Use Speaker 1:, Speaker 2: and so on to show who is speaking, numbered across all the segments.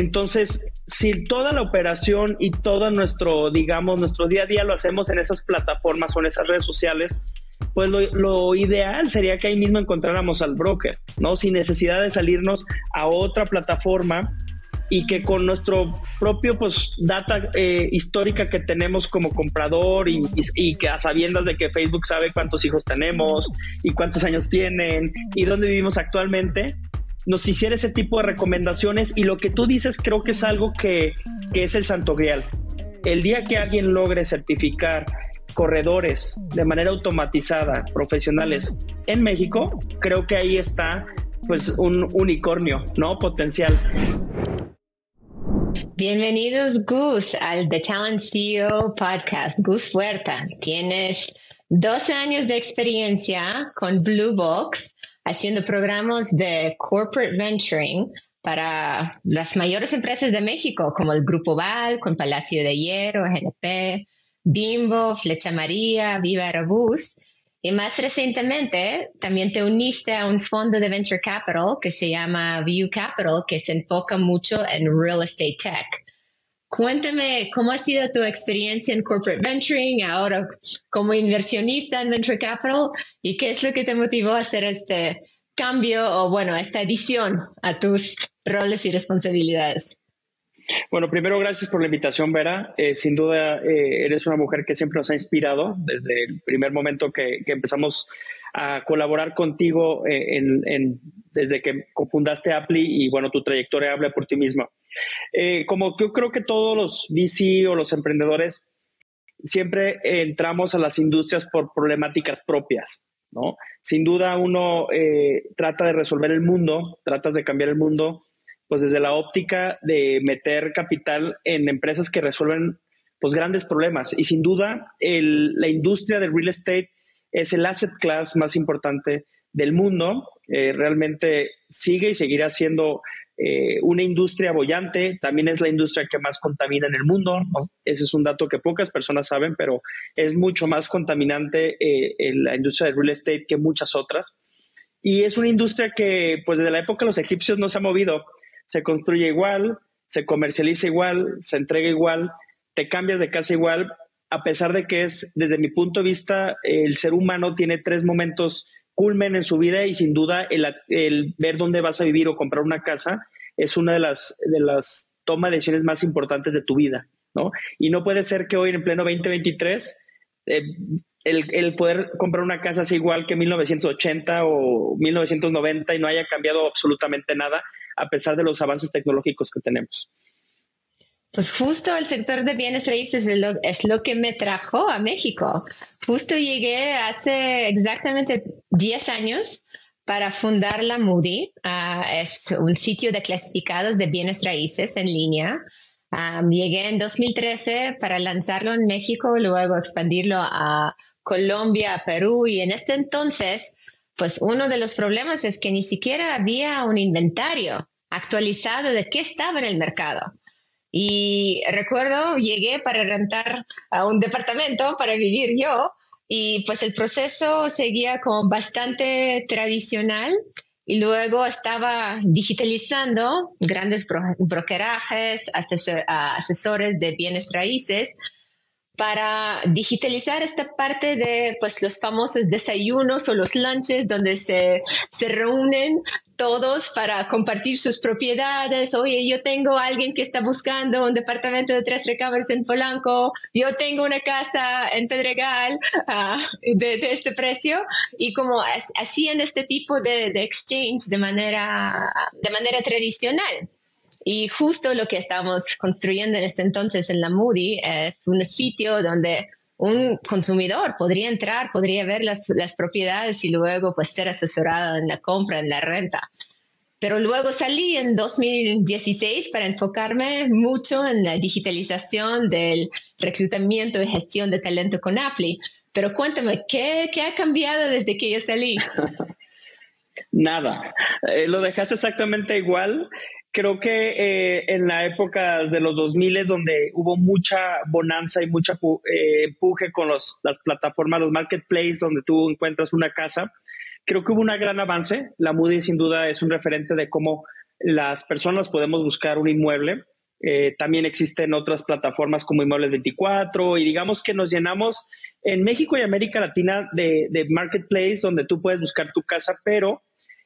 Speaker 1: Entonces, si toda la operación y todo nuestro, digamos, nuestro día a día lo hacemos en esas plataformas o en esas redes sociales, pues lo, ideal sería que ahí mismo encontráramos al broker, ¿no? Sin necesidad de salirnos a otra plataforma y que con nuestro propio pues data eh, histórica que tenemos como comprador y, y, que a sabiendas de que Facebook sabe cuántos hijos tenemos y cuántos años tienen y dónde vivimos actualmente, nos hiciera ese tipo de recomendaciones y lo que tú dices creo que es algo que, que es el santo grial. El día que alguien logre certificar corredores de manera automatizada, profesionales en México, creo que ahí está pues un unicornio, ¿no? Potencial.
Speaker 2: Bienvenidos, Gus, al The Talent CEO Podcast. Gus Huerta, tienes 12 años de experiencia con Blue Box haciendo programas de corporate venturing para las mayores empresas de México, como el Grupo Val, con Palacio de Hierro, GNP, Bimbo, Flecha María, Viva Aerobús. Y más recientemente también te uniste a un fondo de venture capital que se llama View Capital, que se enfoca mucho en real estate tech. Cuéntame cómo ha sido tu experiencia en corporate venturing, ahora como inversionista en venture capital y qué es lo que te motivó a hacer este cambio o bueno, esta edición a tus roles y responsabilidades.
Speaker 1: Bueno, primero gracias por la invitación, Vera. Eh, sin duda eh, eres una mujer que siempre nos ha inspirado desde el primer momento que, empezamos a colaborar contigo eh, en, desde que fundaste Apple y bueno, tu trayectoria habla por ti misma. como yo creo que todos los VC o los emprendedores siempre entramos a las industrias por problemáticas propias, ¿no? Sin duda uno trata de resolver el mundo, tratas de cambiar el mundo pues desde la óptica de meter capital en empresas que resuelven pues grandes problemas. Y sin duda, la industria del real estate es el asset class más importante del mundo. Eh, realmente sigue y seguirá siendo eh, una industria bollante. También es la industria que más contamina en el mundo. Ese es un dato que pocas personas saben, pero es mucho más contaminante eh, en la industria del real estate que muchas otras. Y es una industria que, pues desde la época de los egipcios no se ha movido se construye igual, se comercializa igual, se entrega igual, te cambias de casa igual, a pesar de que es, desde mi punto de vista, el ser humano tiene tres momentos culmen en su vida y sin duda el, ver dónde vas a vivir o comprar una casa es una de las, de las tomas de decisiones más importantes de tu vida, ¿no? Y no puede ser que hoy en pleno 2023 eh, el, el, poder comprar una casa sea igual que 1980 o 1990 y no haya cambiado absolutamente nada a pesar de los avances tecnológicos que tenemos.
Speaker 2: Pues justo el sector de bienes raíces es lo, que me trajo a México. Justo llegué hace exactamente 10 años para fundar la Moody. Ah, es un sitio de clasificados de bienes raíces en línea. llegué en 2013 para lanzarlo en México, luego expandirlo a Colombia, Perú y en este entonces, pues uno de los problemas es que ni siquiera había un inventario actualizado de qué estaba en el mercado. Y recuerdo, llegué para rentar a un departamento para vivir yo y pues el proceso seguía como bastante tradicional y luego estaba digitalizando grandes brokerajes, asesores de bienes raíces para digitalizar esta parte de pues los famosos desayunos o los lunches donde se, se reúnen todos para compartir sus propiedades. Oye, yo tengo alguien que está buscando un departamento de tres recámaras en Polanco, yo tengo una casa en Pedregal ah, de, este precio y como hacían este tipo de, de exchange de manera, de manera tradicional. Y justo lo que estamos construyendo en este entonces en la Moody es un sitio donde un consumidor podría entrar, podría ver las, las, propiedades y luego pues ser asesorado en la compra, en la renta. Pero luego salí en 2016 para enfocarme mucho en la digitalización del reclutamiento y gestión de talento con Apple. Pero cuéntame, ¿qué, qué ha cambiado desde que yo salí?
Speaker 1: Nada, eh, lo dejaste exactamente igual creo que eh, en la época de los 2000 donde hubo mucha bonanza y mucha eh, empuje con los, las plataformas, los marketplaces, donde tú encuentras una casa, creo que hubo un gran avance. La Moody sin duda es un referente de cómo las personas podemos buscar un inmueble. Eh, también existen otras plataformas como Inmuebles 24 y digamos que nos llenamos en México y América Latina de, de marketplace donde tú puedes buscar tu casa, pero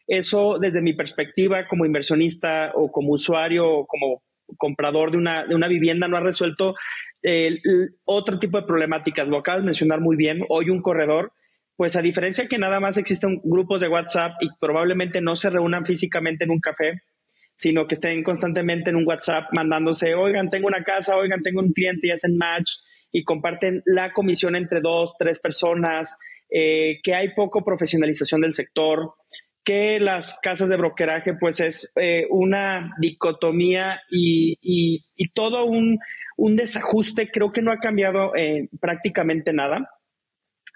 Speaker 1: eso desde mi perspectiva como inversionista o como usuario o como comprador de una, de una vivienda no ha resuelto otro tipo de problemáticas. Lo acabas de mencionar muy bien. Hoy un corredor, pues a diferencia que nada más existen grupos de WhatsApp y probablemente no se reúnan físicamente en un café, sino que estén constantemente en un WhatsApp mandándose, oigan, tengo una casa, oigan, tengo un cliente y hacen match y comparten la comisión entre dos, tres personas, eh, que hay poco profesionalización del sector, que las casas de brokeraje pues es eh, una dicotomía y, y todo un un desajuste, creo que no ha cambiado eh, prácticamente nada.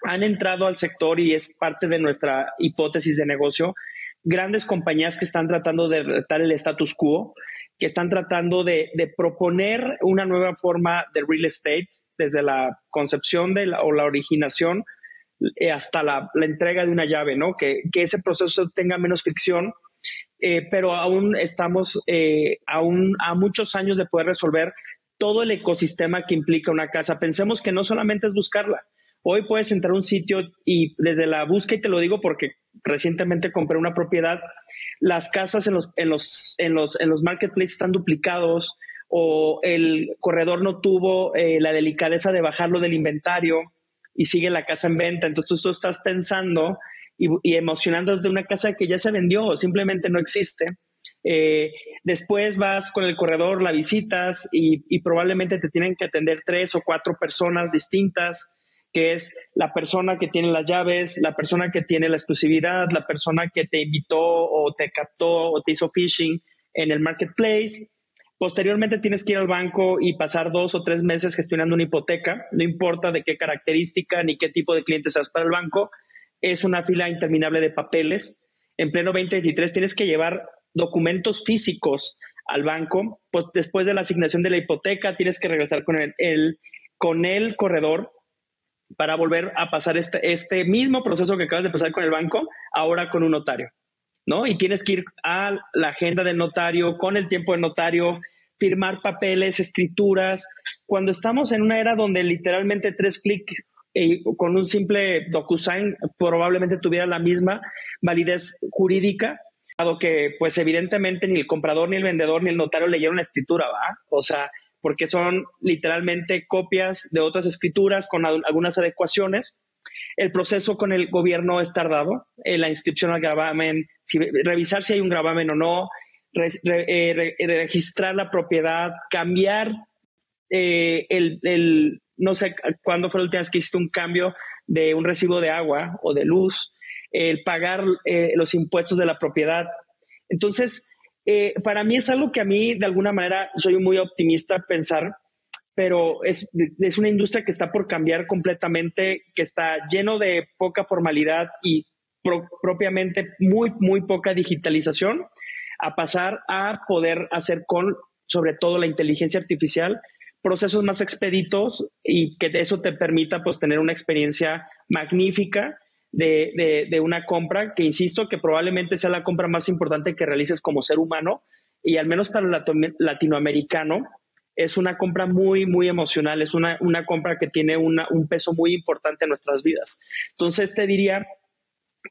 Speaker 1: Han entrado al sector y es parte de nuestra hipótesis de negocio grandes compañías que están tratando de retar el status quo, que están tratando de, proponer una nueva forma de real estate desde la concepción de la, o la originación hasta la, entrega de una llave, ¿no? Que, ese proceso tenga menos fricción, eh, pero aún estamos aún a muchos años de poder resolver todo el ecosistema que implica una casa. Pensemos que no solamente es buscarla. Hoy puedes entrar a un sitio y desde la búsqueda, y te lo digo porque recientemente compré una propiedad, las casas en los, en los, en los, en los marketplaces están duplicados o el corredor no tuvo eh, la delicadeza de bajarlo del inventario y sigue la casa en venta. Entonces tú estás pensando y, y emocionándote de una casa que ya se vendió o simplemente no existe eh, después vas con el corredor, la visitas y, probablemente te tienen que atender tres o cuatro personas distintas, que es la persona que tiene las llaves, la persona que tiene la exclusividad, la persona que te invitó o te captó o te hizo phishing en el marketplace. Posteriormente tienes que ir al banco y pasar dos o tres meses gestionando una hipoteca, no importa de qué característica ni qué tipo de cliente seas para el banco, es una fila interminable de papeles. En pleno 2023 tienes que llevar documentos físicos al banco, pues después de la asignación de la hipoteca tienes que regresar con el, con el corredor para volver a pasar este, este mismo proceso que acabas de pasar con el banco, ahora con un notario, ¿no? Y tienes que ir a la agenda del notario, con el tiempo del notario, firmar papeles, escrituras. Cuando estamos en una era donde literalmente tres clics eh, con un simple DocuSign probablemente tuviera la misma validez jurídica, que pues evidentemente ni el comprador, ni el vendedor, ni el notario leyeron la escritura, ¿va? O sea, porque son literalmente copias de otras escrituras con algunas adecuaciones. El proceso con el gobierno es tardado, eh, la inscripción al gravamen, revisar si hay un gravamen o no, eh, registrar la propiedad, cambiar eh, el, no sé cuándo fue la última vez que hiciste un cambio de un recibo de agua o de luz, el pagar eh, los impuestos de la propiedad. Entonces, eh, para mí es algo que a mí de alguna manera soy muy optimista pensar, pero es, es una industria que está por cambiar completamente, que está lleno de poca formalidad y propiamente muy, muy poca digitalización, a pasar a poder hacer con, sobre todo, la inteligencia artificial, procesos más expeditos y que eso te permita pues tener una experiencia magnífica de, una compra que, insisto, que probablemente sea la compra más importante que realices como ser humano y al menos para el latinoamericano es una compra muy, muy emocional, es una, compra que tiene un peso muy importante en nuestras vidas. Entonces te diría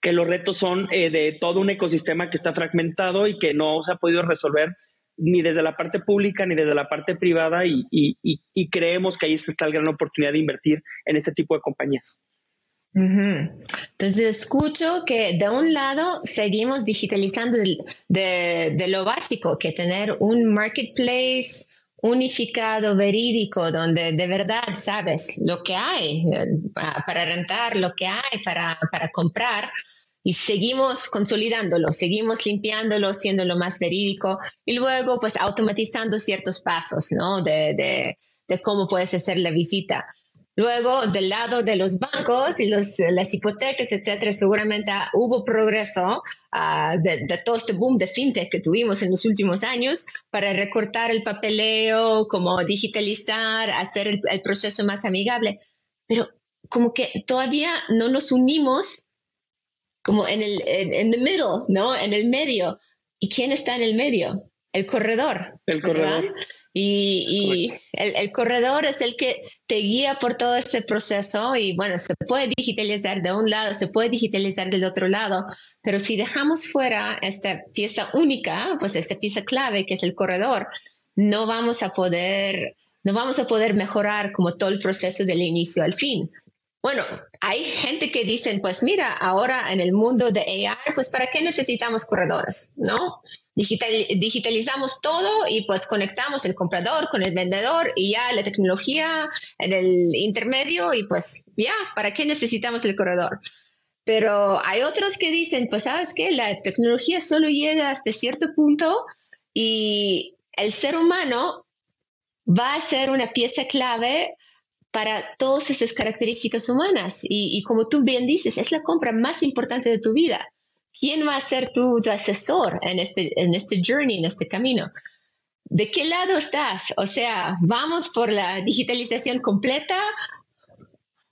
Speaker 1: que los retos son eh, de todo un ecosistema que está fragmentado y que no se ha podido resolver ni desde la parte pública ni desde la parte privada y, y creemos que ahí está la gran oportunidad de invertir en este tipo de compañías.
Speaker 2: Entonces escucho que de un lado seguimos digitalizando de, lo básico, que tener un marketplace unificado, verídico, donde de verdad sabes lo que hay eh, para rentar, lo que hay para, comprar, y seguimos consolidándolo, seguimos limpiándolo, siendo lo más verídico, y luego pues automatizando ciertos pasos, ¿no? de cómo puedes hacer la visita. Luego, del lado de los bancos y los, las hipotecas, etcétera, seguramente hubo progreso ah, de, todo este boom de fintech que tuvimos en los últimos años para recortar el papeleo, como digitalizar, hacer el, proceso más amigable. Pero como que todavía no nos unimos como en el en, the middle, ¿no? En el medio ¿Y quién está en el medio? El corredor.
Speaker 1: El corredor.
Speaker 2: Y, el, corredor es el que te guía por todo este proceso y bueno, se puede digitalizar de un lado, se puede digitalizar del otro lado, pero si dejamos fuera esta pieza única, pues esta pieza clave que es el corredor, no vamos a poder, no vamos a poder mejorar como todo el proceso del inicio al fin. Bueno, hay gente que dicen, pues mira, ahora en el mundo de AI, pues ¿para qué necesitamos corredores? ¿No? digitalizamos todo y pues conectamos el comprador con el vendedor y ya la tecnología en el intermedio y pues ya, ¿para qué necesitamos el corredor? Pero hay otros que dicen, pues sabes qué, la tecnología solo llega hasta cierto punto y el ser humano va a ser una pieza clave para todas esas características humanas. Y, como tú bien dices, es la compra más importante de tu vida. ¿Quién va a ser tu, asesor en este, en este journey, en este camino? ¿De qué lado estás? O sea, ¿vamos por la digitalización completa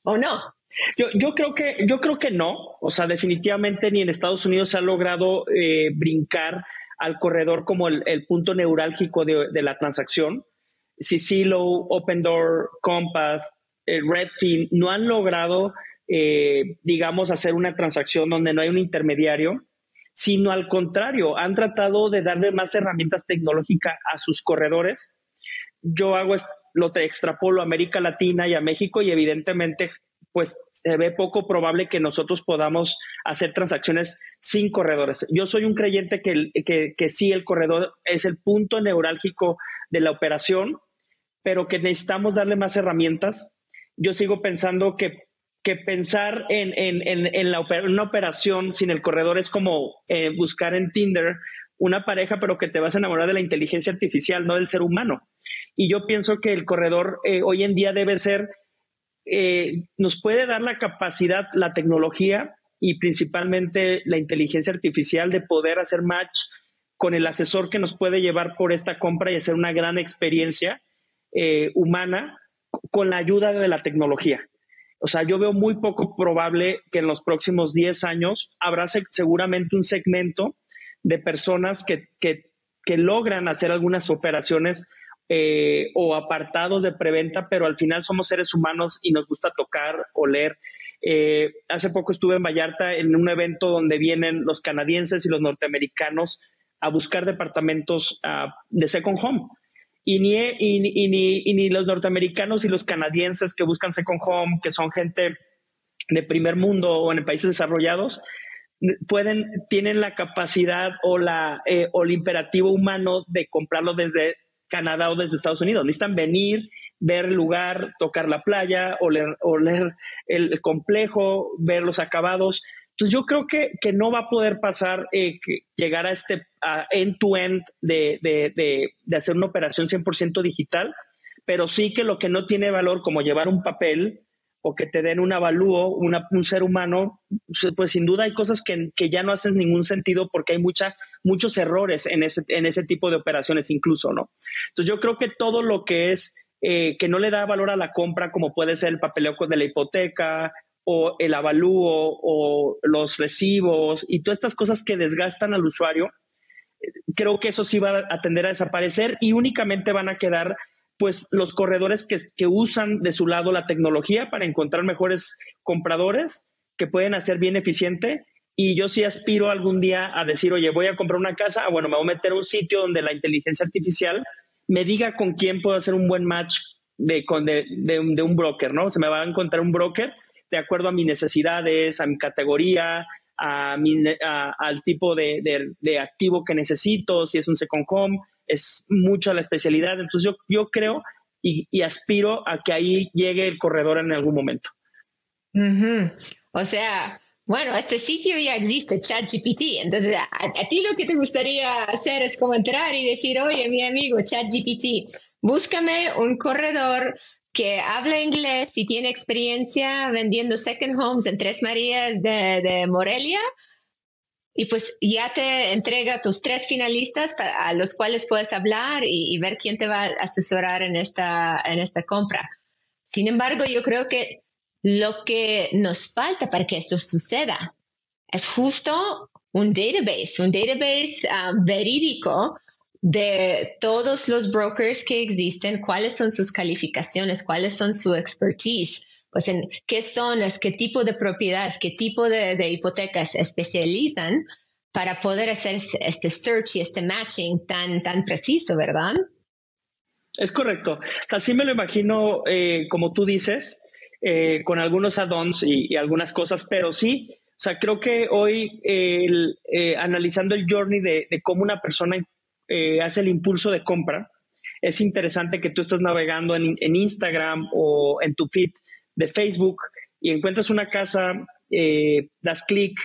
Speaker 2: o no?
Speaker 1: Yo, creo que, yo creo que no. O sea, definitivamente ni en Estados Unidos se ha logrado eh, brincar al corredor como el, punto neurálgico de la transacción. Sicilo, Open Door, Compass, eh, Redfin no han logrado, eh, digamos, hacer una transacción donde no hay un intermediario, sino al contrario, han tratado de darle más herramientas tecnológicas a sus corredores. Yo hago lo te extrapolo a América Latina y a México y evidentemente pues se ve poco probable que nosotros podamos hacer transacciones sin corredores. Yo soy un creyente que, que, que sí, el corredor es el punto neurálgico de la operación, pero que necesitamos darle más herramientas. Yo sigo pensando que, que pensar en, en, en, la una operación sin el corredor es como eh, buscar en Tinder una pareja, pero que te vas a enamorar de la inteligencia artificial, no del ser humano. Y yo pienso que el corredor eh, hoy en día debe ser, eh, nos puede dar la capacidad, la tecnología y principalmente la inteligencia artificial de poder hacer match con el asesor que nos puede llevar por esta compra y hacer una gran experiencia eh, humana con la ayuda de la tecnología. O sea, yo veo muy poco probable que en los próximos 10 años habrá seguramente un segmento de personas que, logran hacer algunas operaciones eh, o apartados de preventa, pero al final somos seres humanos y nos gusta tocar, oler. Eh, hace poco estuve en Vallarta en un evento donde vienen los canadienses y los norteamericanos a buscar departamentos ah, de second home y ni, y, ni, y ni los norteamericanos y los canadienses que buscan Second Home, que son gente de primer mundo o en países desarrollados, pueden, tienen la capacidad o, la, eh, o el imperativo humano de comprarlo desde Canadá o desde Estados Unidos. Necesitan venir, ver el lugar, tocar la playa, oler, oler el complejo, ver los acabados. Entonces yo creo que, que no va a poder pasar eh, que llegar a este end-to-end de, de, de, de, hacer una operación 100% digital, pero sí que lo que no tiene valor como llevar un papel o que te den un avalúo, una, un ser humano, pues, pues sin duda hay cosas que, que, ya no hacen ningún sentido porque hay mucha, muchos errores en ese, en ese tipo de operaciones incluso, ¿no? Entonces yo creo que todo lo que es eh, que no le da valor a la compra, como puede ser el papeleo de la hipoteca, o el avalúo o los recibos y todas estas cosas que desgastan al usuario, creo que eso sí va a tender a desaparecer y únicamente van a quedar pues los corredores que, que usan de su lado la tecnología para encontrar mejores compradores que pueden hacer bien eficiente y yo sí aspiro algún día a decir, oye, voy a comprar una casa, ah, bueno, me voy a meter a un sitio donde la inteligencia artificial me diga con quién puedo hacer un buen match de, de, de un broker, ¿no? Se me va a encontrar un broker de acuerdo a mis necesidades, a mi categoría, a mi, al tipo de, de, activo que necesito, si es un second home, es mucho la especialidad. Entonces yo, yo creo y, y, aspiro a que ahí llegue el corredor en algún momento.
Speaker 2: O sea, bueno, este sitio ya existe, ChatGPT. Entonces, a, a, ti lo que te gustaría hacer es como entrar y decir, oye, mi amigo, ChatGPT, búscame un corredor que habla inglés y tiene experiencia vendiendo second homes en Tres Marías de, Morelia. Y pues ya te entrega tus tres finalistas a los cuales puedes hablar y, ver quién te va a asesorar en esta, en esta compra. Sin embargo, yo creo que lo que nos falta para que esto suceda es justo un database, un database ah, verídico de todos los brokers que existen, cuáles son sus calificaciones, cuáles son su expertise, pues en qué zonas, qué tipo de propiedades, qué tipo de, de hipotecas especializan para poder hacer este search y este matching tan, tan preciso, ¿verdad?
Speaker 1: Es correcto. O sea, me lo imagino, eh, como tú dices, eh, con algunos add-ons y, algunas cosas, pero sí, o sea, creo que hoy eh, analizando el journey de, cómo una persona hace el impulso de compra, es interesante que tú estás navegando en, en Instagram o en tu feed de Facebook y encuentras una casa, das clic,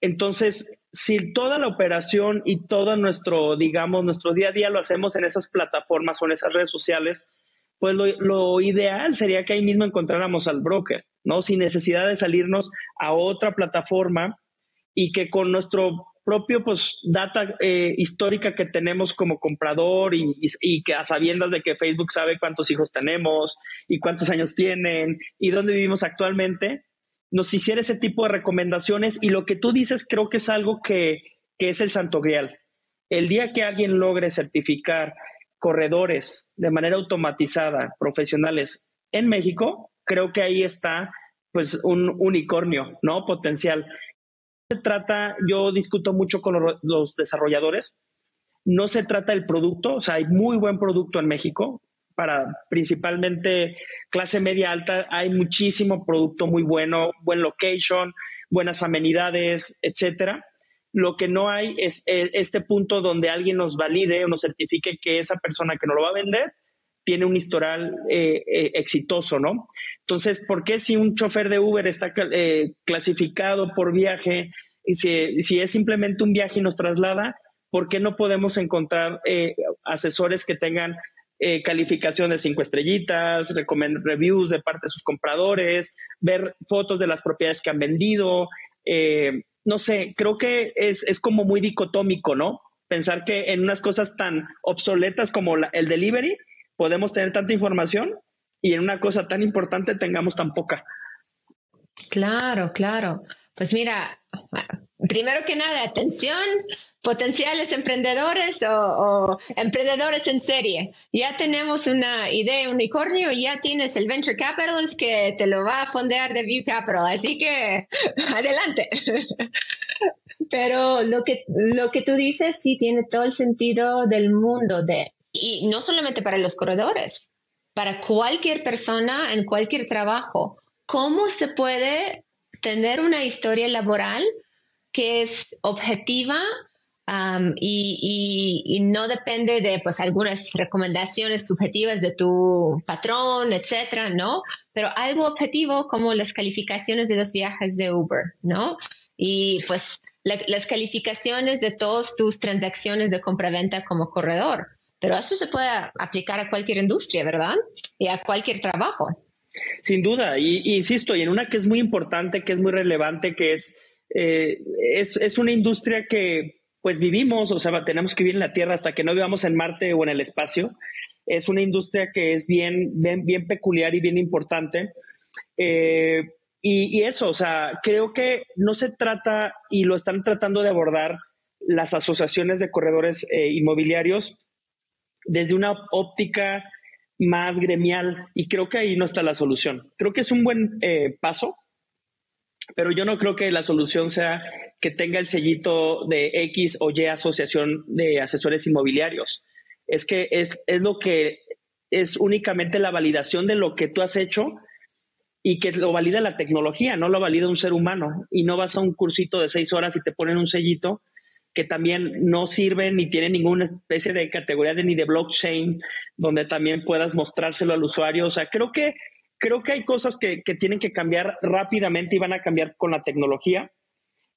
Speaker 1: entonces si toda la operación y todo nuestro, digamos, nuestro día a día lo hacemos en esas plataformas o en esas redes sociales, pues lo, ideal sería que ahí mismo encontráramos al broker, ¿no? Sin necesidad de salirnos a otra plataforma y que con nuestro propio, pues, data eh, histórica que tenemos como comprador y, y, que a sabiendas de que Facebook sabe cuántos hijos tenemos y cuántos años tienen y dónde vivimos actualmente, nos hiciera ese tipo de recomendaciones y lo que tú dices creo que es algo que, es el santo grial. El día que alguien logre certificar corredores de manera automatizada, profesionales en México, creo que ahí está pues un unicornio, ¿no? Potencial. Se trata, yo discuto mucho con los desarrolladores, no se trata del producto, o sea, hay muy buen producto en México, para principalmente clase media alta, hay muchísimo producto muy bueno, buen location, buenas amenidades, etcétera. Lo que no hay es eh, este punto donde alguien nos valide o nos certifique que esa persona que nos lo va a vender tiene un historial eh, eh, exitoso, ¿no? Entonces, ¿por qué si un chofer de Uber está clasificado por viaje si, si, es simplemente un viaje y nos traslada, ¿por qué no podemos encontrar asesores que tengan eh, calificación de cinco estrellitas, reviews de parte de sus compradores, ver fotos de las propiedades que han vendido. Eh, no sé, creo que es, como muy dicotómico, ¿no? Pensar que en unas cosas tan obsoletas como el delivery podemos tener tanta información y en una cosa tan importante tengamos tan poca.
Speaker 2: Claro, claro. Pues mira, primero que nada, atención, potenciales emprendedores o, emprendedores en serie. Ya tenemos una idea, un unicornio, ya tienes el venture capitalist que te lo va a fondear de View Capital. Así que adelante. Pero lo que, lo que tú dices sí tiene todo el sentido del mundo de, y no solamente para los corredores, para cualquier persona en cualquier trabajo. ¿Cómo se puede tener una historia laboral que es objetiva, y, no depende de pues algunas recomendaciones subjetivas de tu patrón, etcétera, ¿no? Pero algo objetivo como las calificaciones de los viajes de Uber, ¿no? Y pues las calificaciones de todas tus transacciones de compra-venta como corredor. Pero eso se puede aplicar a cualquier industria, ¿verdad? Y a cualquier trabajo.
Speaker 1: Sin duda, y, insisto, y en una que es muy importante, que es muy relevante, que es, eh, es, es una industria que pues vivimos, o sea, tenemos que vivir en la Tierra hasta que no vivamos en Marte o en el espacio. Es una industria que es bien, bien, peculiar y bien importante. Eh, y, eso, o sea, creo que no se trata, y lo están tratando de abordar las asociaciones de corredores eh, inmobiliarios desde una óptica más gremial, y creo que ahí no está la solución. Creo que es un buen eh, paso, pero yo no creo que la solución sea que tenga el sellito de X o Y asociación de asesores inmobiliarios. Es que es, lo que es únicamente la validación de lo que tú has hecho y que lo valida la tecnología, no lo valida un ser humano. Y no vas a un cursito de seis horas y te ponen un sellito que también no sirve ni tiene ninguna especie de categoría de ni de blockchain donde también puedas mostrárselo al usuario. O sea, creo que creo que hay cosas que, tienen que cambiar rápidamente y van a cambiar con la tecnología.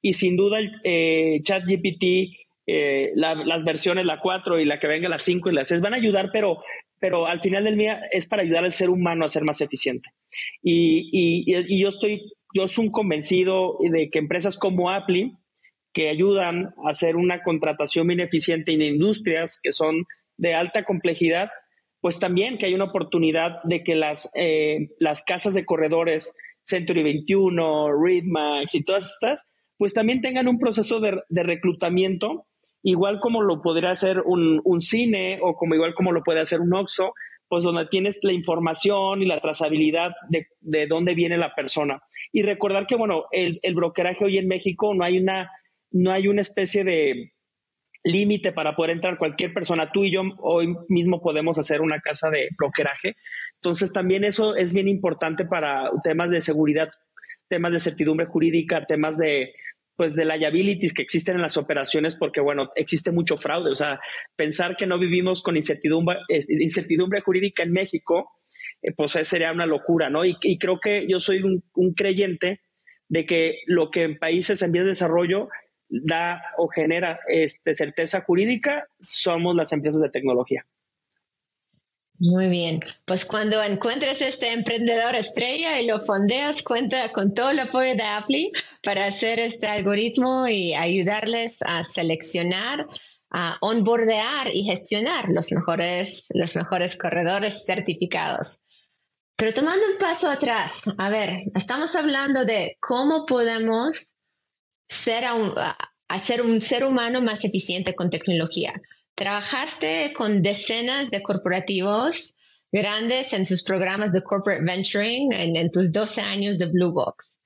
Speaker 1: Y sin duda el eh, ChatGPT, eh, las versiones, la 4 y la que venga la 5 y la 6, van a ayudar, pero, pero al final del día es para ayudar al ser humano a ser más eficiente. Y, yo estoy, yo soy un convencido de que empresas como Apple, que ayudan a hacer una contratación bien eficiente en industrias que son de alta complejidad, pues también que hay una oportunidad de que las, eh, las casas de corredores Century 21, Readmax y todas estas pues también tengan un proceso de, reclutamiento, igual como lo podría hacer un, cine o como igual como lo puede hacer un OXO, pues donde tienes la información y la trazabilidad de, de dónde viene la persona. Y recordar que, bueno, el, el brokeraje hoy en México no hay una, no hay una especie de límite para poder entrar cualquier persona. Tú y yo hoy mismo podemos hacer una casa de brokeraje. Entonces, también eso es bien importante para temas de seguridad, temas de certidumbre jurídica, temas de pues de liabilities que existen en las operaciones porque bueno, existe mucho fraude, o sea, pensar que no vivimos con incertidumbre, incertidumbre jurídica en México, eh, pues sería una locura, ¿no? Y, creo que yo soy un, un, creyente de que lo que en países en vías de desarrollo da o genera este, certeza jurídica somos las empresas de tecnología.
Speaker 2: Muy bien, pues cuando encuentres este emprendedor estrella y lo fondeas, cuenta con todo el apoyo de Apple para hacer este algoritmo y ayudarles a seleccionar, a onboardear y gestionar los mejores, los mejores corredores certificados. Pero tomando un paso atrás, a ver, estamos hablando de cómo podemos ser a, un, ser un ser humano más eficiente con tecnología. Trabajaste con decenas de corporativos grandes en sus programas de corporate venturing en, tus 12 años de Blue Box.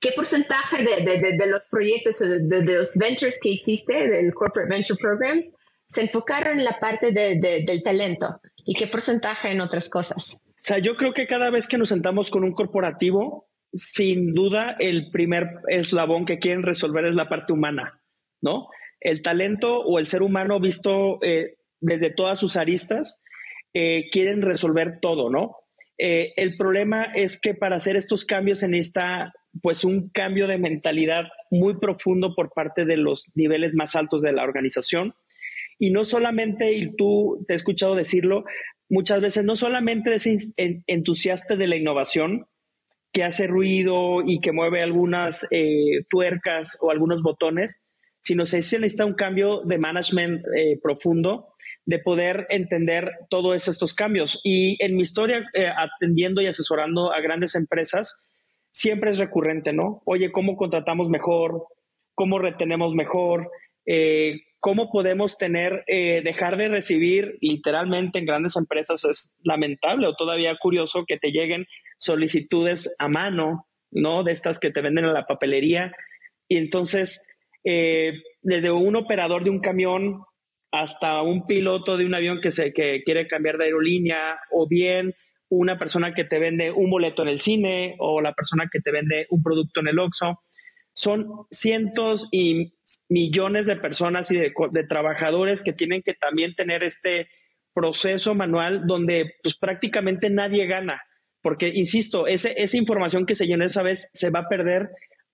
Speaker 2: ¿Qué porcentaje de, los proyectos, de, los ventures que hiciste, del corporate venture programs, se enfocaron en la parte del talento? ¿Y qué porcentaje en otras cosas?
Speaker 1: O sea, yo creo que cada vez que nos sentamos con un corporativo, sin duda el primer eslabón que quieren resolver es la parte humana, ¿no? El talento o el ser humano visto eh, desde todas sus aristas eh, quieren resolver todo, ¿no? Eh, el problema es que para hacer estos cambios en esta, pues un cambio de mentalidad muy profundo por parte de los niveles más altos de la organización. Y no solamente, y tú te he escuchado decirlo muchas veces, no solamente es entusiasta de la innovación, que hace ruido y que mueve algunas eh, tuercas o algunos botones, sino se necesita un cambio de management eh, profundo de poder entender todos estos cambios. Y en mi historia, eh, atendiendo y asesorando a grandes empresas, siempre es recurrente, ¿no? Oye, ¿cómo contratamos mejor? ¿Cómo retenemos mejor? ¿Cómo podemos tener, dejar de recibir literalmente en grandes empresas? Es lamentable o todavía curioso que te lleguen solicitudes a mano, ¿no? De estas que te venden en la papelería. Y entonces, eh, desde un operador de un camión hasta un piloto de un avión que, se, que quiere cambiar de aerolínea, o bien una persona que te vende un boleto en el cine, o la persona que te vende un producto en el Oxxo. Son cientos y millones de personas y de, de trabajadores que tienen que también tener este proceso manual donde pues prácticamente nadie gana porque, insisto, esa información que se llenó esa vez se va a perder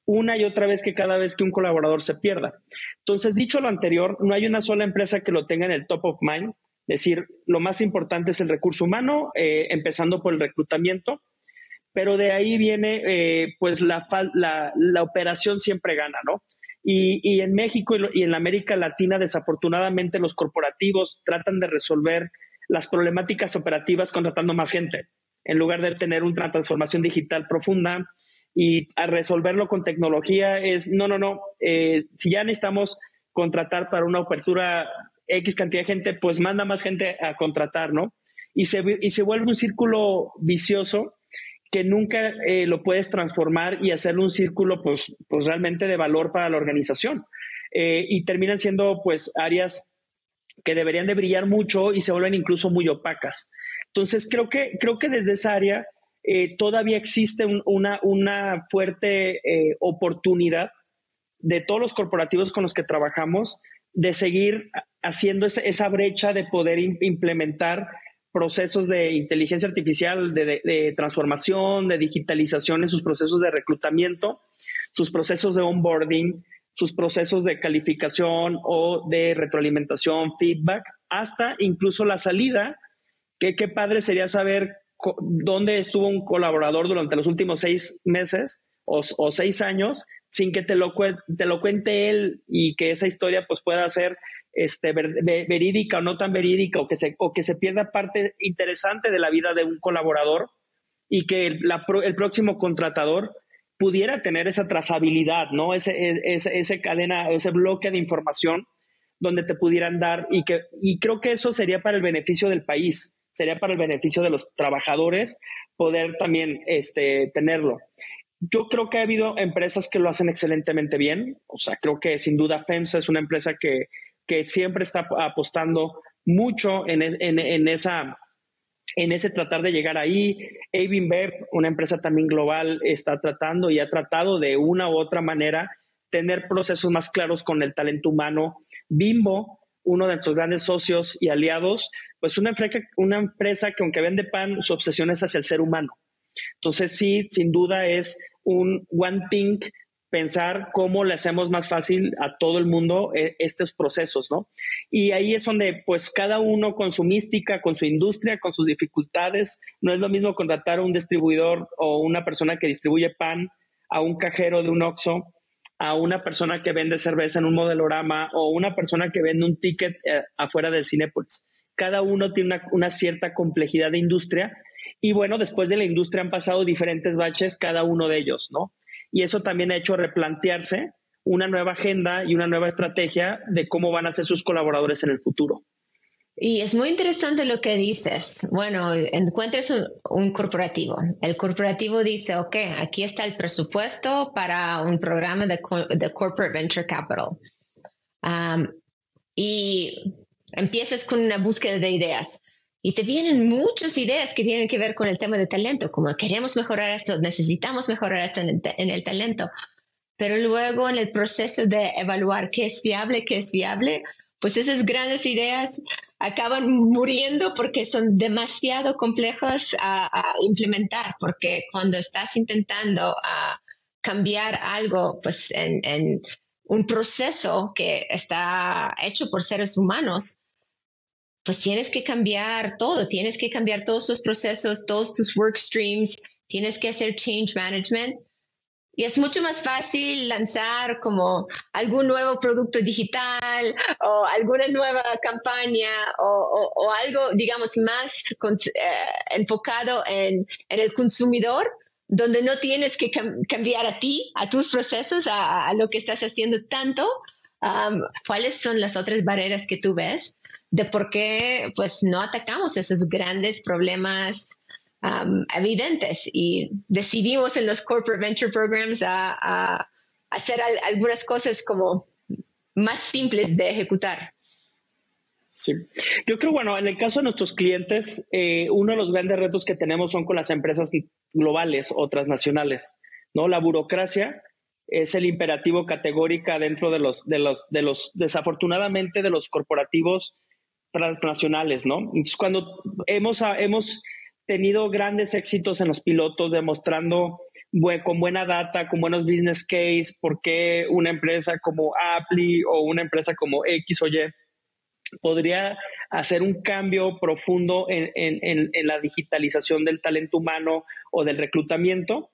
Speaker 1: una y otra vez que cada vez que un colaborador se pierda. Entonces, dicho lo anterior, no hay una sola empresa que lo tenga en el top of mind. Es decir, lo más importante es el recurso humano, eh, empezando por el reclutamiento, pero de ahí viene, eh, pues, la, la, operación siempre gana, ¿no? Y, y en México y, y en la América Latina, desafortunadamente, los corporativos tratan de resolver las problemáticas operativas contratando más gente en lugar de tener una transformación digital profunda y a resolverlo con tecnología es, no, no, no, eh, si ya necesitamos contratar para una apertura X cantidad de gente, pues manda más gente a contratar, ¿no? Y se, y se vuelve un círculo vicioso que nunca eh, lo puedes transformar y hacer un círculo, pues, pues realmente de valor para la organización. Eh, y terminan siendo, pues, áreas que deberían de brillar mucho y se vuelven incluso muy opacas. Entonces, creo que, creo que desde esa área eh, todavía existe una, una, fuerte eh, oportunidad de todos los corporativos con los que trabajamos de seguir haciendo esa, brecha de poder implementar procesos de inteligencia artificial, de, transformación, de digitalización en sus procesos de reclutamiento, sus procesos de onboarding, sus procesos de calificación o de retroalimentación, feedback, hasta incluso la salida Qué, padre sería saber dónde estuvo un colaborador durante los últimos seis meses o, seis años sin que te lo, te lo cuente él y que esa historia pues pueda ser este, verídica o no tan verídica o que, se, o que se pierda parte interesante de la vida de un colaborador y que el, el próximo contratador pudiera tener esa trazabilidad, ¿no? Ese, ese, ese cadena, ese bloque de información donde te pudieran dar y que y creo que eso sería para el beneficio del país, sería para el beneficio de los trabajadores poder también este, tenerlo. Yo creo que ha habido empresas que lo hacen excelentemente bien, o sea, creo que sin duda FEMSA es una empresa que, que siempre está apostando mucho en, en, en esa en ese tratar de llegar ahí. Bev, una empresa también global, está tratando y ha tratado de una u otra manera tener procesos más claros con el talento humano. Bimbo, uno de nuestros grandes socios y aliados, pues una, empresa que aunque vende pan, su obsesión es hacia el ser humano. Entonces sí, sin duda es un one thing pensar cómo le hacemos más fácil a todo el mundo eh, estos procesos, ¿no? Y ahí es donde, pues, cada uno con su mística, con su industria, con sus dificultades, no es lo mismo contratar a un distribuidor o una persona que distribuye pan, a un cajero de un Oxxo, a una persona que vende cerveza en un modelorama o una persona que vende un ticket eh, afuera del Cinepolis. Cada uno tiene una, una cierta complejidad de industria y bueno, después de la industria han pasado diferentes baches cada uno de ellos, ¿no? y eso también ha hecho replantearse una nueva agenda y una nueva estrategia de cómo van a ser sus colaboradores en el futuro.
Speaker 2: Y es muy interesante lo que dices. Bueno, encuentres un, corporativo. El corporativo dice, ok, aquí está el presupuesto para un programa de, Corporate Venture Capital. Y empiezas con una búsqueda de ideas. Y te vienen muchas ideas que tienen que ver con el tema de talento, como queremos mejorar esto, necesitamos mejorar esto en el, talento. Pero luego en el proceso de evaluar qué es viable, qué es viable, pues esas grandes ideas acaban muriendo porque son demasiado complejas a, implementar, porque cuando estás intentando cambiar algo, pues en, en, un proceso que está hecho por seres humanos, pues tienes que cambiar todo, tienes que cambiar todos tus procesos, todos tus work streams, tienes que hacer change management. Y es mucho más fácil lanzar como algún nuevo producto digital o alguna nueva campaña o, algo, digamos, más eh, enfocado en, el consumidor, donde no tienes que cambiar a ti, a tus procesos, a, lo que estás haciendo tanto. ¿Cuáles son las otras barreras que tú ves? de por qué pues no atacamos esos grandes problemas um, evidentes y decidimos en los corporate venture programs a, hacer algunas cosas como más simples de ejecutar.
Speaker 1: Sí, yo creo, bueno, en el caso de nuestros clientes, eh, uno de los grandes retos que tenemos son con las empresas globales o transnacionales, ¿no? La burocracia es el imperativo categórica dentro de los, de los, de los, desafortunadamente, de los corporativos transnacionales, ¿no? Entonces, cuando hemos, hemos tenido grandes éxitos en los pilotos, demostrando con buena data, con buenos business case, por qué una empresa como Apple o una empresa como X o Y podría hacer un cambio profundo en, en, en la digitalización del talento humano o del reclutamiento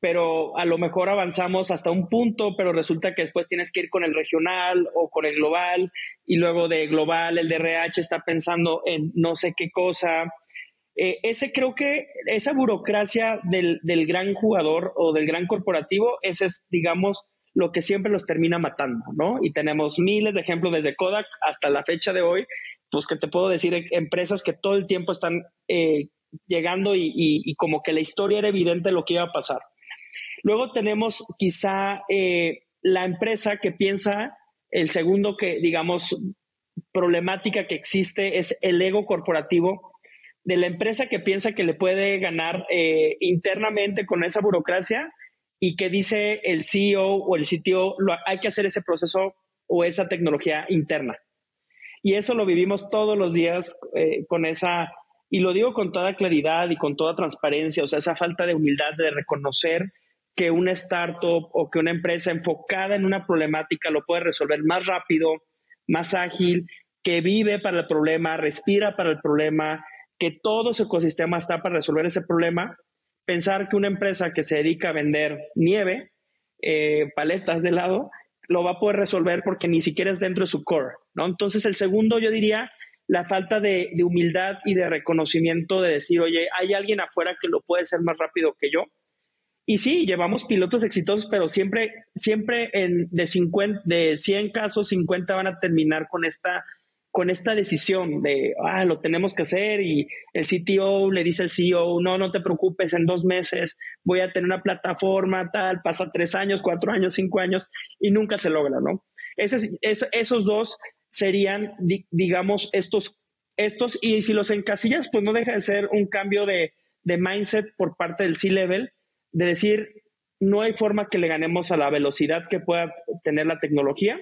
Speaker 1: pero a lo mejor avanzamos hasta un punto, pero resulta que después tienes que ir con el regional o con el global y luego de global el DRH está pensando en no sé qué cosa. Eh, ese creo que esa burocracia del, del, gran jugador o del gran corporativo, ese es, digamos, lo que siempre los termina matando, ¿no? Y tenemos miles de ejemplos desde Kodak hasta la fecha de hoy, pues que te puedo decir, empresas que todo el tiempo están eh, llegando y, y como que la historia era evidente de lo que iba a pasar. Luego tenemos quizá eh, la empresa que piensa, el segundo que, digamos, problemática que existe es el ego corporativo de la empresa que piensa que le puede ganar eh, internamente con esa burocracia y que dice el CEO o el CTO, hay que hacer ese proceso o esa tecnología interna. Y eso lo vivimos todos los días eh, con esa, y lo digo con toda claridad y con toda transparencia, o sea, esa falta de humildad de reconocer que una startup o que una empresa enfocada en una problemática lo puede resolver más rápido, más ágil, que vive para el problema, respira para el problema, que todo su ecosistema está para resolver ese problema. Pensar que una empresa que se dedica a vender nieve, eh, paletas de helado, lo va a poder resolver porque ni siquiera es dentro de su core, ¿no? Entonces, el segundo, yo diría, la falta de, humildad y de reconocimiento de decir, oye, hay alguien afuera que lo puede hacer más rápido que yo Y sí, llevamos pilotos exitosos, pero siempre, siempre en, de, 50, de 100 casos, 50 van a terminar con esta, con esta decisión de, ah, lo tenemos que hacer y el CTO le dice al CEO, no, no te preocupes, en dos meses voy a tener una plataforma tal, pasa tres años, cuatro años, cinco años y nunca se logra, ¿no? esos dos serían, digamos, estos, estos, y si los encasillas, pues no deja de ser un cambio de, de mindset por parte del C-Level de decir, no hay forma que le ganemos a la velocidad que pueda tener la tecnología.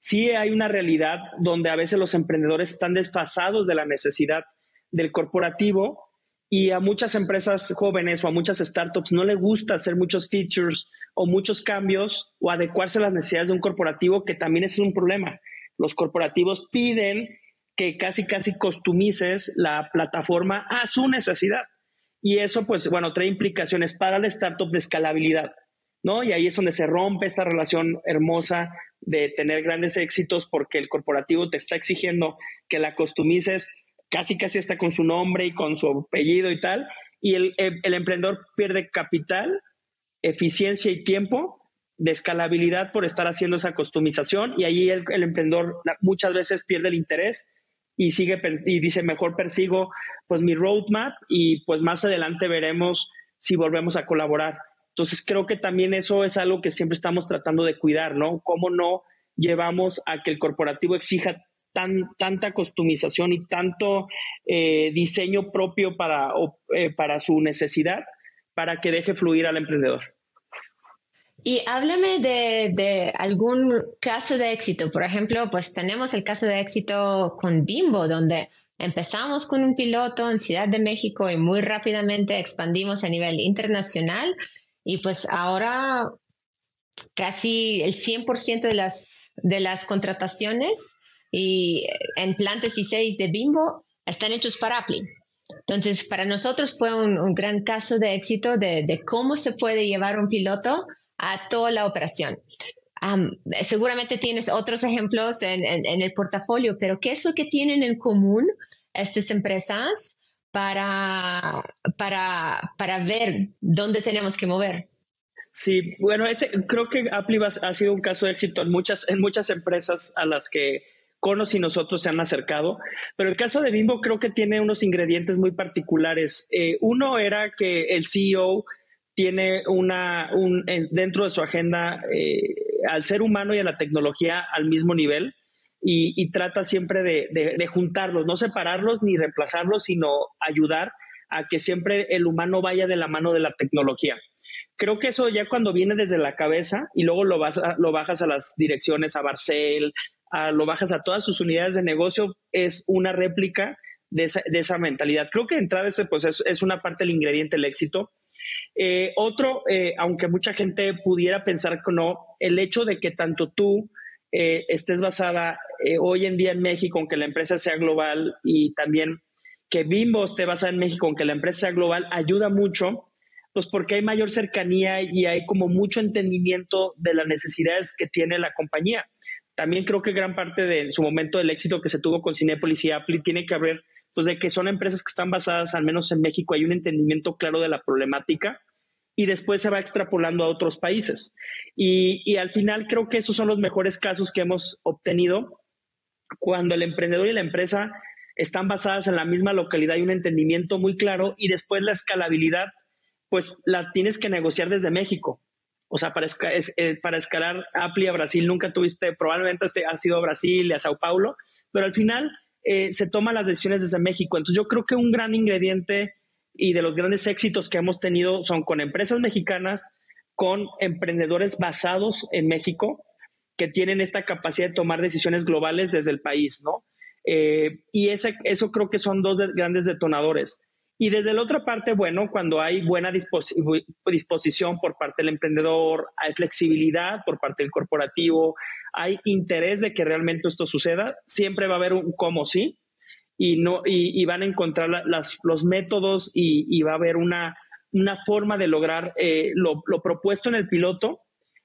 Speaker 1: Sí hay una realidad donde a veces los emprendedores están desfasados de la necesidad del corporativo y a muchas empresas jóvenes o a muchas startups no le gusta hacer muchos features o muchos cambios o adecuarse a las necesidades de un corporativo, que también es un problema. Los corporativos piden que casi, casi costumices la plataforma a su necesidad. Y eso, pues, bueno, trae implicaciones para la startup de escalabilidad, ¿no? Y ahí es donde se rompe esta relación hermosa de tener grandes éxitos porque el corporativo te está exigiendo que la costumices casi, casi hasta con su nombre y con su apellido y tal. Y el, el, emprendedor pierde capital, eficiencia y tiempo de escalabilidad por estar haciendo esa costumización y ahí el, el emprendedor muchas veces pierde el interés y sigue y dice mejor persigo pues mi roadmap y pues más adelante veremos si volvemos a colaborar. Entonces creo que también eso es algo que siempre estamos tratando de cuidar, ¿no? ¿Cómo no llevamos a que el corporativo exija tan, tanta customización y tanto eh, diseño propio para, eh, para su necesidad para que deje fluir al emprendedor?
Speaker 2: Y háblame de, algún caso de éxito. Por ejemplo, pues tenemos el caso de éxito con Bimbo, donde empezamos con un piloto en Ciudad de México y muy rápidamente expandimos a nivel internacional. Y pues ahora casi el 100% de las, de las contrataciones y en y seis de Bimbo están hechos para Appling. Entonces, para nosotros fue un, gran caso de éxito de, de, cómo se puede llevar un piloto a toda la operación. seguramente tienes otros ejemplos en, el portafolio, pero ¿qué es lo que tienen en común estas empresas para, para, para ver dónde tenemos que mover?
Speaker 1: Sí, bueno, ese, creo que Applibas ha sido un caso de éxito en muchas, en muchas empresas a las que Conos y nosotros se han acercado, pero el caso de Bimbo creo que tiene unos ingredientes muy particulares. Eh, uno era que el CEO tiene una, un, dentro de su agenda eh, al ser humano y a la tecnología al mismo nivel y, trata siempre de, juntarlos, no separarlos ni reemplazarlos, sino ayudar a que siempre el humano vaya de la mano de la tecnología. Creo que eso ya cuando viene desde la cabeza y luego lo, vas lo bajas a las direcciones, a Barcel, a, lo bajas a todas sus unidades de negocio, es una réplica de esa, mentalidad. Creo que de entrada ese, pues, es, es una parte del ingrediente del éxito eh, otro, eh, aunque mucha gente pudiera pensar que no, el hecho de que tanto tú eh, estés basada hoy en día en México, aunque la empresa sea global, y también que Bimbo esté basada en México, aunque la empresa sea global, ayuda mucho, pues porque hay mayor cercanía y hay como mucho entendimiento de las necesidades que tiene la compañía. También creo que gran parte de su momento del éxito que se tuvo con Cinepolis y Apple tiene que ver pues de que son empresas que están basadas, al menos en México, hay un entendimiento claro de la problemática y después se va extrapolando a otros países. Y, al final creo que esos son los mejores casos que hemos obtenido cuando el emprendedor y la empresa están basadas en la misma localidad y un entendimiento muy claro y después la escalabilidad, pues la tienes que negociar desde México. O sea, para, eh, para escalar Apple a Brasil nunca tuviste, probablemente este ha sido a Brasil y a Sao Paulo, pero al final eh, se toman las decisiones desde México. Entonces yo creo que un gran ingrediente y de los grandes éxitos que hemos tenido son con empresas mexicanas, con emprendedores basados en México, que tienen esta capacidad de tomar decisiones globales desde el país, ¿no? Eh, y ese, eso creo que son dos grandes detonadores. Y desde la otra parte, bueno, cuando hay buena disposición por parte del emprendedor, hay flexibilidad por parte del corporativo, hay interés de que realmente esto suceda, siempre va a haber un cómo sí y, no, y, van a encontrar los métodos y, va a haber una, una forma de lograr eh, lo, propuesto en el piloto.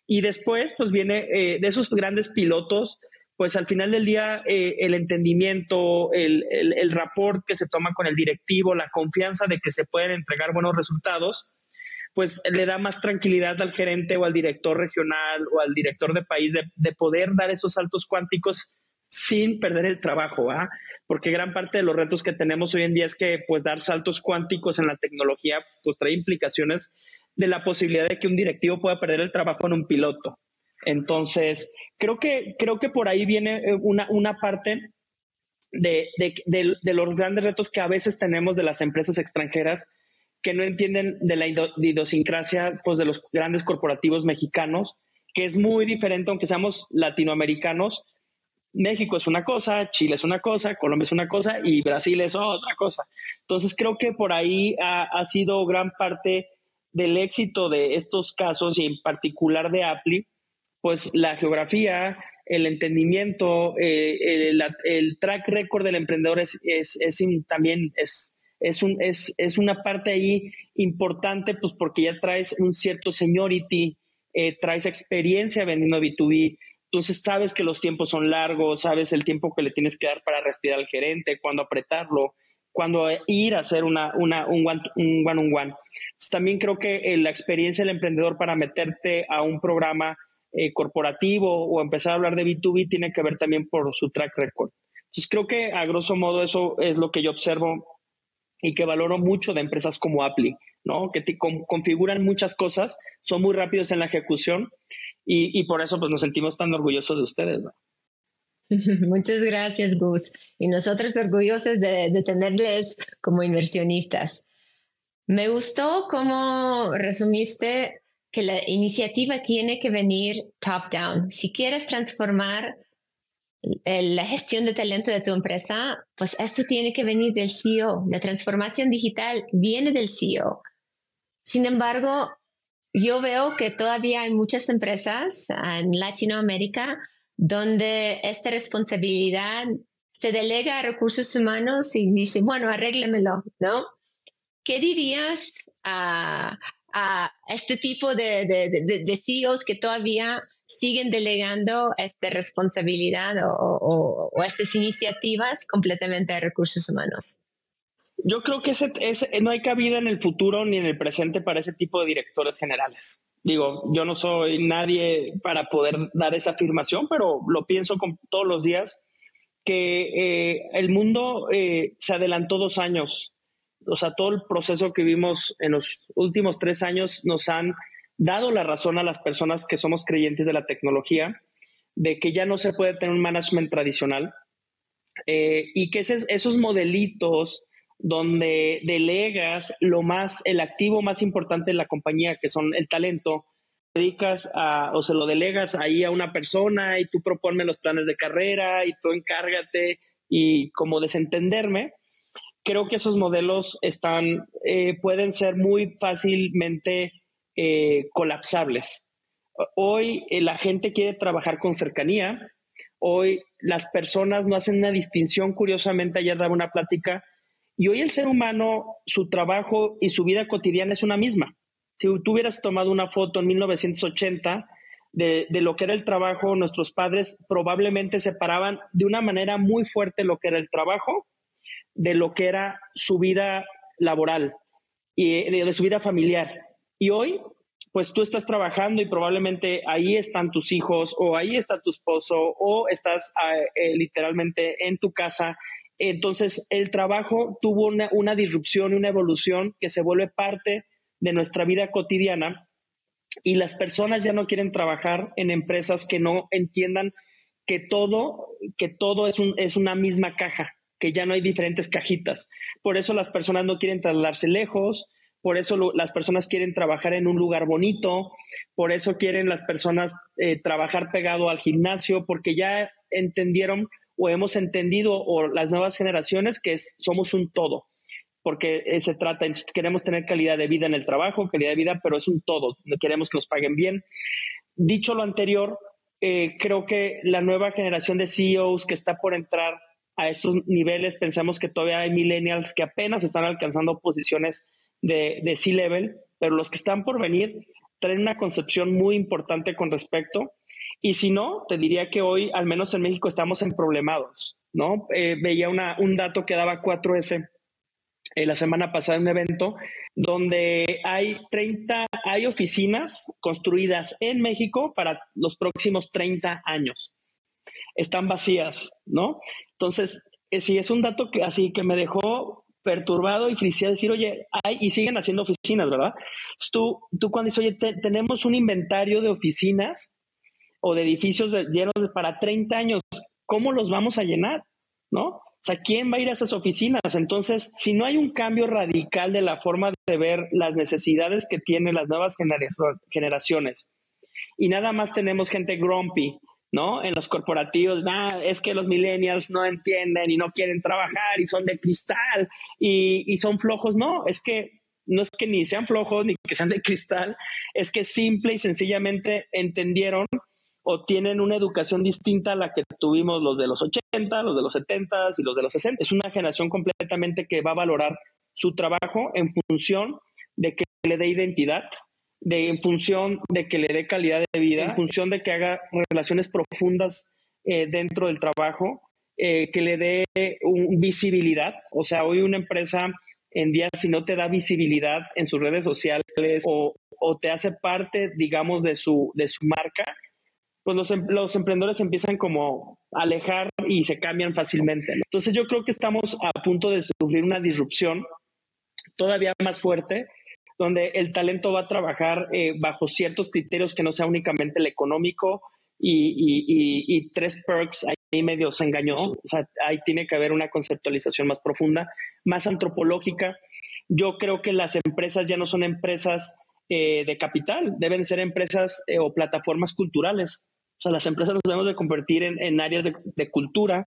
Speaker 1: Y después, pues viene eh, de esos grandes pilotos, pues al final del día eh, el entendimiento, el, el, el rapport que se toma con el directivo, la confianza de que se pueden entregar buenos resultados, pues le da más tranquilidad al gerente o al director regional o al director de país de, poder dar esos saltos cuánticos sin perder el trabajo, ¿ah? porque gran parte de los retos que tenemos hoy en día es que pues dar saltos cuánticos en la tecnología pues trae implicaciones de la posibilidad de que un directivo pueda perder el trabajo en un piloto. Entonces, creo que, creo que por ahí viene eh, una, una parte de, de, los grandes retos que a veces tenemos de las empresas extranjeras que no entienden de la idiosincrasia pues, de los grandes corporativos mexicanos, que es muy diferente, aunque seamos latinoamericanos. México es una cosa, Chile es una cosa, Colombia es una cosa y Brasil es otra cosa. Entonces creo que por ahí ha, sido gran parte del éxito de estos casos y en particular de Apple, pues la geografía, el entendimiento, eh, el, track record del emprendedor es, también es, es, una parte ahí importante, pues porque ya traes un cierto seniority, eh, traes experiencia vendiendo B2B, entonces sabes que los tiempos son largos, sabes el tiempo que le tienes que dar para respirar al gerente, cuándo apretarlo, cuándo ir a hacer una, una, un one-on-one. también creo que eh, la experiencia del emprendedor para meterte a un programa eh, corporativo o empezar a hablar de B2B tiene que ver también por su track record. Entonces creo que a grosso modo eso es lo que yo observo y que valoro mucho de empresas como Apple, ¿no? Que configuran muchas cosas, son muy rápidos en la ejecución y, por eso pues nos sentimos tan orgullosos de ustedes,
Speaker 2: Muchas gracias, Gus. Y nosotros orgullosos de, de, tenerles como inversionistas. Me gustó cómo resumiste que la iniciativa tiene que venir top-down. Si quieres transformar la gestión de talento de tu empresa, pues esto tiene que venir del CEO. La transformación digital viene del CEO. Sin embargo, yo veo que todavía hay muchas empresas en Latinoamérica donde esta responsabilidad se delega a recursos humanos y dice, bueno, arréglemelo, ¿no? ¿Qué dirías a, este tipo de, de, CEOs que todavía siguen delegando esta responsabilidad o, estas iniciativas completamente a recursos humanos?
Speaker 1: Yo creo que ese, no hay cabida en el futuro ni en el presente para ese tipo de directores generales. Digo, yo no soy nadie para poder dar esa afirmación, pero lo pienso con, todos los días, que eh, el mundo eh, se adelantó dos años o sea, todo el proceso que vimos en los últimos tres años nos han dado la razón a las personas que somos creyentes de la tecnología, de que ya no se puede tener un management tradicional eh, y que esos modelitos donde delegas lo más, el activo más importante de la compañía, que son el talento, dedicas o se lo delegas ahí a una persona y tú proponme los planes de carrera y tú encárgate y como desentenderme, creo que esos modelos están, eh, pueden ser muy fácilmente eh, colapsables. Hoy eh, la gente quiere trabajar con cercanía. Hoy las personas no hacen una distinción. Curiosamente, ayer daba una plática y hoy el ser humano, su trabajo y su vida cotidiana es una misma. Si tú hubieras tomado una foto en 1980 de, lo que era el trabajo, nuestros padres probablemente separaban de una manera muy fuerte lo que era el trabajo de lo que era su vida laboral y de, su vida familiar. Y hoy, pues tú estás trabajando y probablemente ahí están tus hijos o ahí está tu esposo o estás ah, eh, literalmente en tu casa. Entonces, el trabajo tuvo una, una disrupción y una evolución que se vuelve parte de nuestra vida cotidiana y las personas ya no quieren trabajar en empresas que no entiendan que todo, que todo es, un, es una misma caja que ya no hay diferentes cajitas. Por eso las personas no quieren trasladarse lejos, por eso las personas quieren trabajar en un lugar bonito, por eso quieren las personas eh, trabajar pegado al gimnasio, porque ya entendieron o hemos entendido, o las nuevas generaciones, que somos un todo, porque eh, se trata, queremos tener calidad de vida en el trabajo, calidad de vida, pero es un todo, queremos que nos paguen bien. Dicho lo anterior, eh, creo que la nueva generación de CEOs que está por entrar a estos niveles. Pensamos que todavía hay millennials que apenas están alcanzando posiciones de, de C-level, pero los que están por venir traen una concepción muy importante con respecto. Y si no, te diría que hoy, al menos en México, estamos en problemados, ¿no? Eh, veía una, un dato que daba 4S eh, la semana pasada en un evento donde hay 30, hay oficinas construidas en México para los próximos 30 años. Están vacías, ¿no? Entonces, eh, si es un dato que así que me dejó perturbado y friseado decir, oye, hay, y siguen haciendo oficinas, ¿verdad? tú, tú cuando dices, oye, tenemos un inventario de oficinas o de edificios llenos para 30 años, ¿cómo los vamos a llenar? ¿No? O sea, ¿quién va a ir a esas oficinas? Entonces, si no hay un cambio radical de la forma de ver las necesidades que tienen las nuevas generaciones y nada más tenemos gente grumpy, ¿no? En los corporativos, es que los millennials no entienden y no quieren trabajar y son de cristal y, y son flojos. No, es que no es que ni sean flojos ni que sean de cristal, es que simple y sencillamente entendieron o tienen una educación distinta a la que tuvimos los de los 80, los de los 70 y los de los 60. Es una generación completamente que va a valorar su trabajo en función de que le dé identidad, de, en función de que le dé calidad de vida, en función de que haga relaciones profundas eh, dentro del trabajo, eh, que le dé visibilidad. O sea, hoy una empresa en día, si no te da visibilidad en sus redes sociales o, o te hace parte, digamos, de su, de su marca, pues los, em, los emprendedores empiezan como a alejar y se cambian fácilmente. Entonces yo creo que estamos a punto de sufrir una disrupción todavía más fuerte, donde el talento va a trabajar eh, bajo ciertos criterios que no sea únicamente el económico y, tres perks ahí medio se engañó. O sea, ahí tiene que haber una conceptualización más profunda, más antropológica. Yo creo que las empresas ya no son empresas eh, de capital, deben ser empresas eh, o plataformas culturales. O sea, las empresas nos debemos de convertir en, áreas de, cultura.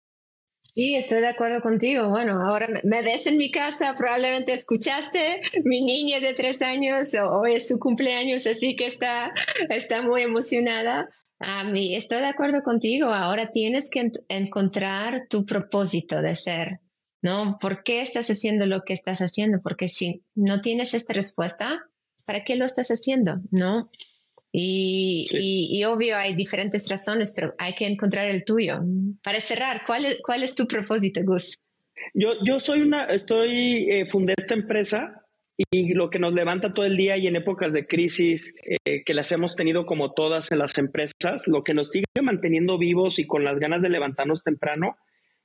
Speaker 2: Sí, estoy de acuerdo contigo. Bueno, ahora me ves en mi casa, probablemente escuchaste, mi niña de tres años o, es su cumpleaños, así que está, está muy emocionada. A mí, estoy de acuerdo contigo. Ahora tienes que encontrar tu propósito de ser, ¿no? ¿Por qué estás haciendo lo que estás haciendo? Porque si no tienes esta respuesta, ¿para qué lo estás haciendo? ¿No? Y, obvio hay diferentes razones, pero hay que encontrar el tuyo. Para cerrar, ¿cuál es, cuál es tu propósito, Gus?
Speaker 1: Yo, yo soy una, estoy, eh, fundé esta empresa y lo que nos levanta todo el día y en épocas de crisis eh, que las hemos tenido como todas en las empresas, lo que nos sigue manteniendo vivos y con las ganas de levantarnos temprano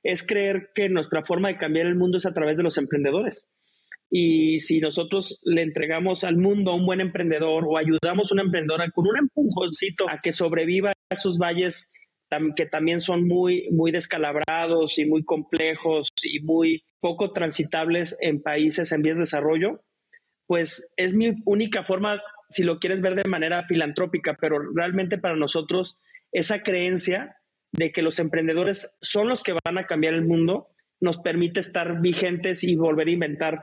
Speaker 1: es creer que nuestra forma de cambiar el mundo es a través de los emprendedores. Y si nosotros le entregamos al mundo a un buen emprendedor o ayudamos a una emprendedora con un empujoncito a que sobreviva a esos valles que también son muy, muy descalabrados y muy complejos y muy poco transitables en países en vías de desarrollo, pues es mi única forma, si lo quieres ver de manera filantrópica, pero realmente para nosotros esa creencia de que los emprendedores son los que van a cambiar el mundo nos permite estar vigentes y volver a inventar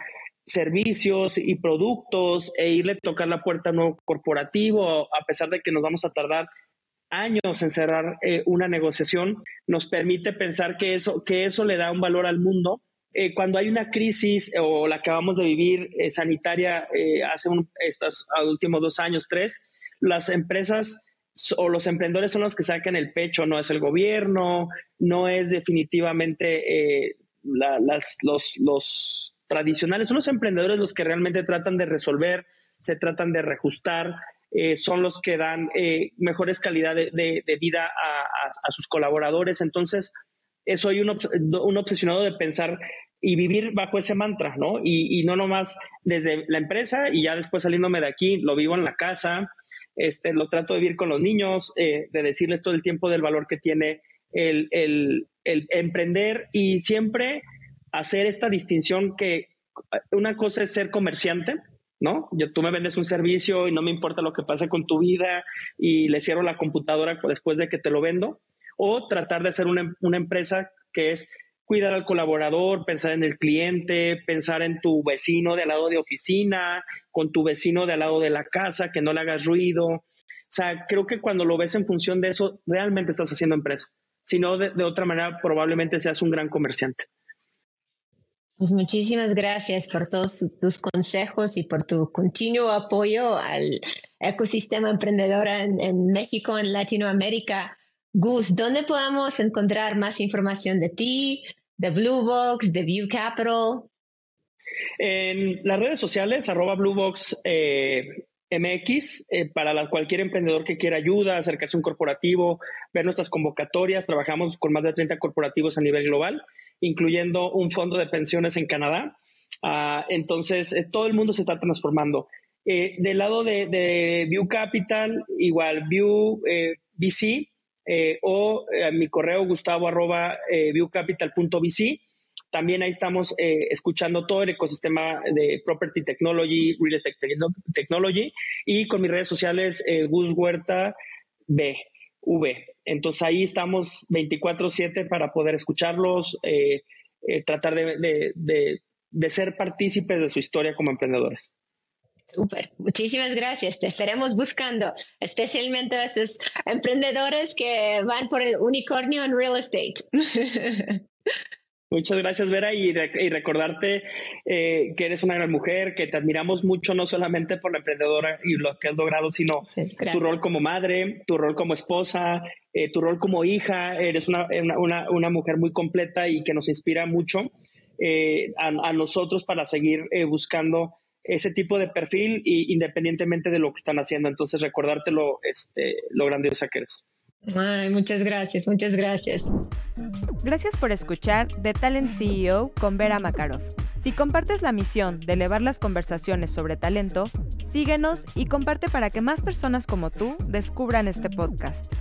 Speaker 1: servicios y productos e irle a tocar la puerta a un nuevo corporativo, a pesar de que nos vamos a tardar años en cerrar eh, una negociación, nos permite pensar que eso, que eso le da un valor al mundo. Eh, cuando hay una crisis o la que acabamos de vivir eh, sanitaria hace estos últimos dos años, tres, las empresas o los emprendedores son los que sacan el pecho, no es el gobierno, no es definitivamente las, los, los tradicionales, son los emprendedores los que realmente tratan de resolver, se tratan de reajustar, eh, son los que dan eh, mejores calidad de, vida a, sus colaboradores. Entonces, eh, soy un, un, obsesionado de pensar y vivir bajo ese mantra, ¿no? Y, no nomás desde la empresa y ya después saliéndome de aquí, lo vivo en la casa, este, lo trato de vivir con los niños, de decirles todo el tiempo del valor que tiene el, el, el emprender y siempre hacer esta distinción que una cosa es ser comerciante, ¿no? Yo, tú me vendes un servicio y no me importa lo que pase con tu vida y le cierro la computadora después de que te lo vendo, o tratar de hacer una, una empresa que es cuidar al colaborador, pensar en el cliente, pensar en tu vecino de al lado de oficina, con tu vecino de al lado de la casa, que no le hagas ruido. O sea, creo que cuando lo ves en función de eso, realmente estás haciendo empresa. Si no, de, de otra manera, probablemente seas un gran comerciante.
Speaker 2: Pues muchísimas gracias por todos tus consejos y por tu continuo apoyo al ecosistema emprendedor en, México, en Latinoamérica. Gus, ¿dónde podemos encontrar más información de ti, de Blue Box, de View Capital?
Speaker 1: En las redes sociales, arroba Bluebox eh, MX, eh, para cualquier emprendedor que quiera ayuda, acercarse a un corporativo, ver nuestras convocatorias. Trabajamos con más de 30 corporativos a nivel global, incluyendo un fondo de pensiones en Canadá. Ah, entonces, eh, todo el mundo se está transformando. del lado de, View Capital, igual View VC o mi correo gustavo arroba viewcapital.vc también ahí estamos eh, escuchando todo el ecosistema de Property Technology, Real Estate Technology y con mis redes sociales eh, Gus Huerta B, V. Entonces ahí estamos 24/7 para poder escucharlos, eh, tratar de, de, ser partícipes de su historia como emprendedores.
Speaker 2: Súper, muchísimas gracias. Te estaremos buscando, especialmente a esos emprendedores que van por el unicornio en real estate.
Speaker 1: Muchas gracias, Vera, y, recordarte eh, que eres una gran mujer, que te admiramos mucho, no solamente por la emprendedora y lo que has logrado, sino tu rol como madre, tu rol como esposa, eh, tu rol como hija. Eres una, una, mujer muy completa y que nos inspira mucho eh, a, nosotros para seguir buscando ese tipo de perfil y, independientemente de lo que están haciendo. Entonces, recordarte lo, este, lo grandiosa que eres.
Speaker 2: Ay, muchas gracias, muchas gracias.
Speaker 3: Gracias por escuchar The Talent CEO con Vera Makarov. Si compartes la misión de elevar las conversaciones sobre talento, síguenos y comparte para que más personas como tú descubran este podcast.